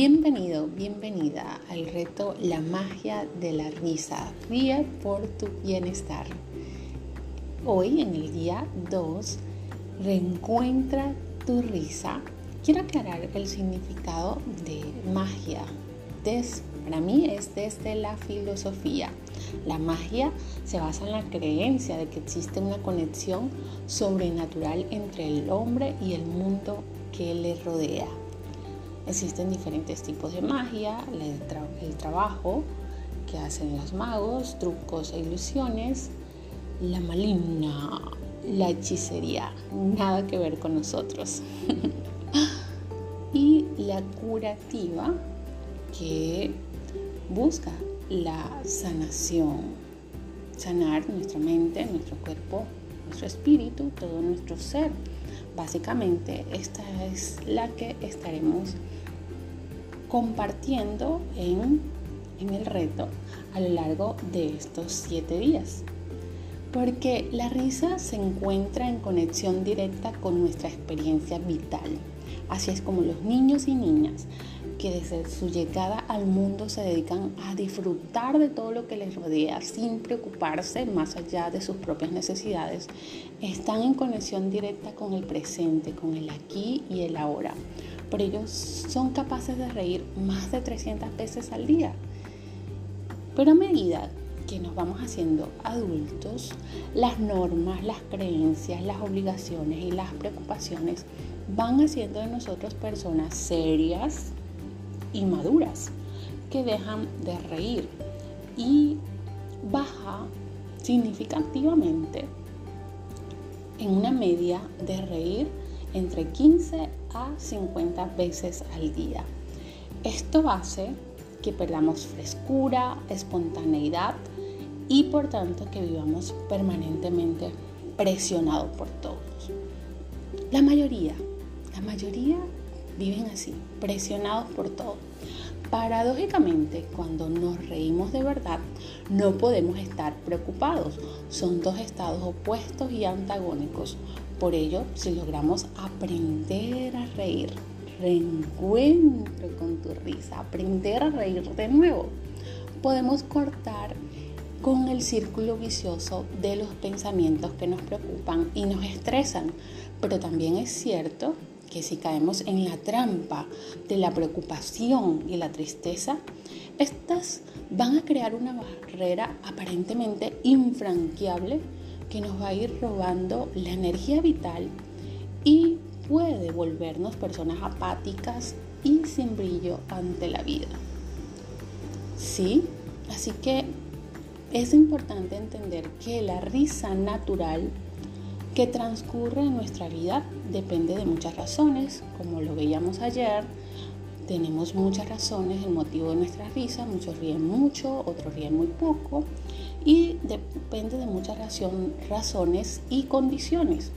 Bienvenido, bienvenida al reto La magia de la risa. Ríe por tu bienestar. Hoy, en el día 2, reencuentra tu risa. Quiero aclarar el significado de magia. para mí es desde la filosofía. La magia se basa en la creencia de que existe una conexión sobrenatural entre el hombre y el mundo que le rodea. Existen diferentes tipos de magia, el, trabajo que hacen los magos, trucos e ilusiones, la maligna, la hechicería, nada que ver con nosotros. y la curativa que busca la sanación, sanar nuestra mente, nuestro cuerpo, nuestro espíritu, todo nuestro ser. Básicamente esta es la que estaremos compartiendo en, el reto a lo largo de estos siete días. Porque la risa se encuentra en conexión directa con nuestra experiencia vital. Así es como los niños y niñas que desde su llegada al mundo se dedican a disfrutar de todo lo que les rodea sin preocuparse más allá de sus propias necesidades, están en conexión directa con el presente, con el aquí y el ahora pero ellos son capaces de reír más de 300 veces al día. Pero a medida que nos vamos haciendo adultos, las normas, las creencias, las obligaciones y las preocupaciones van haciendo de nosotros personas serias y maduras que dejan de reír y baja significativamente en una media de reír entre 15 a 50 veces al día. Esto hace que perdamos frescura, espontaneidad y por tanto que vivamos permanentemente presionados por todos. La mayoría, la mayoría viven así, presionados por todo. Paradójicamente, cuando nos reímos de verdad, no podemos estar preocupados. Son dos estados opuestos y antagónicos. Por ello, si logramos aprender a reír, reencuentro con tu risa, aprender a reír de nuevo, podemos cortar con el círculo vicioso de los pensamientos que nos preocupan y nos estresan. Pero también es cierto que si caemos en la trampa de la preocupación y la tristeza, estas van a crear una barrera aparentemente infranqueable que nos va a ir robando la energía vital y puede volvernos personas apáticas y sin brillo ante la vida. ¿Sí? Así que es importante entender que la risa natural que transcurre en nuestra vida depende de muchas razones, como lo veíamos ayer. Tenemos muchas razones, el motivo de nuestra risa, muchos ríen mucho, otros ríen muy poco y depende de muchas razones y condiciones.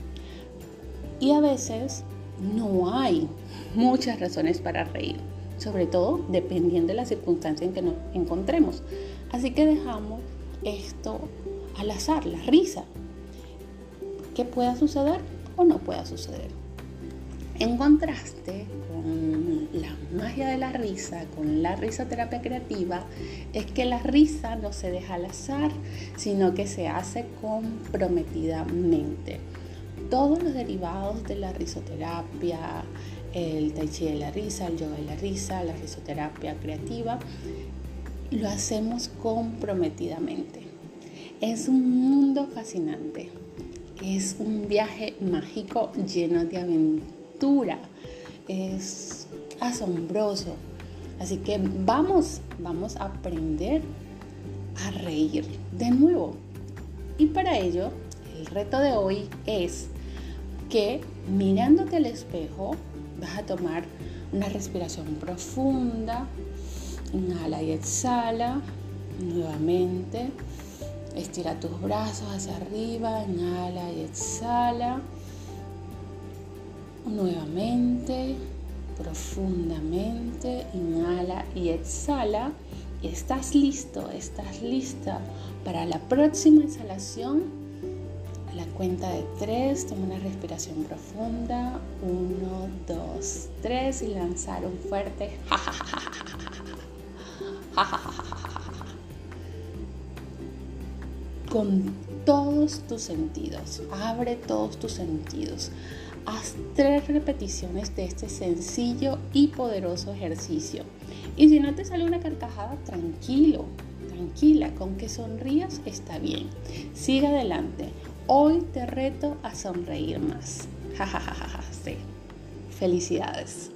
Y a veces no hay muchas razones para reír, sobre todo dependiendo de la circunstancia en que nos encontremos. Así que dejamos esto al azar, la risa, que pueda suceder o no pueda suceder. En contraste con la magia de la risa, con la risoterapia creativa, es que la risa no se deja al azar, sino que se hace comprometidamente. Todos los derivados de la risoterapia, el tai chi de la risa, el yoga de la risa, la risoterapia creativa, lo hacemos comprometidamente. Es un mundo fascinante. Es un viaje mágico lleno de es asombroso. Así que vamos, vamos a aprender a reír de nuevo. Y para ello, el reto de hoy es que mirándote al espejo vas a tomar una respiración profunda, inhala y exhala nuevamente. Estira tus brazos hacia arriba, inhala y exhala. Nuevamente, profundamente, inhala y exhala. Y estás listo, estás lista para la próxima exhalación, la cual cuenta de tres, toma una respiración profunda. Uno, dos, tres y lanzar un fuerte. Con todos tus sentidos, abre todos tus sentidos. Haz tres repeticiones de este sencillo y poderoso ejercicio. Y si no te sale una carcajada, tranquilo, tranquila, con que sonrías está bien. Sigue adelante. Hoy te reto a sonreír más. Ja, ja, ja, ja, sí. Felicidades.